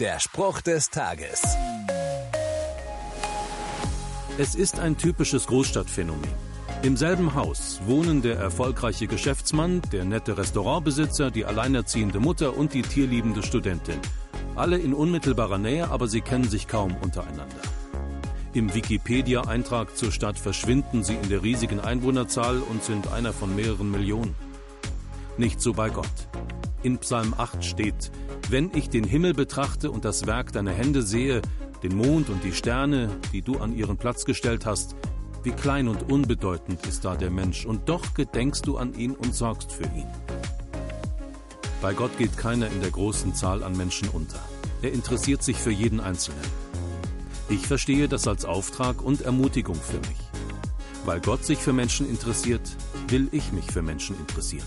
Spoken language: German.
Der Spruch des Tages. Es ist ein typisches Großstadtphänomen. Im selben Haus wohnen der erfolgreiche Geschäftsmann, der nette Restaurantbesitzer, die alleinerziehende Mutter und die tierliebende Studentin. Alle in unmittelbarer Nähe, aber sie kennen sich kaum untereinander. Im Wikipedia-Eintrag zur Stadt verschwinden sie in der riesigen Einwohnerzahl und sind einer von mehreren Millionen. Nicht so bei Gott. In Psalm 8 steht, wenn ich den Himmel betrachte und das Werk deiner Hände sehe, den Mond und die Sterne, die du an ihren Platz gestellt hast, wie klein und unbedeutend ist da der Mensch, und doch gedenkst du an ihn und sorgst für ihn. Bei Gott geht keiner in der großen Zahl an Menschen unter. Er interessiert sich für jeden Einzelnen. Ich verstehe das als Auftrag und Ermutigung für mich. Weil Gott sich für Menschen interessiert, will ich mich für Menschen interessieren.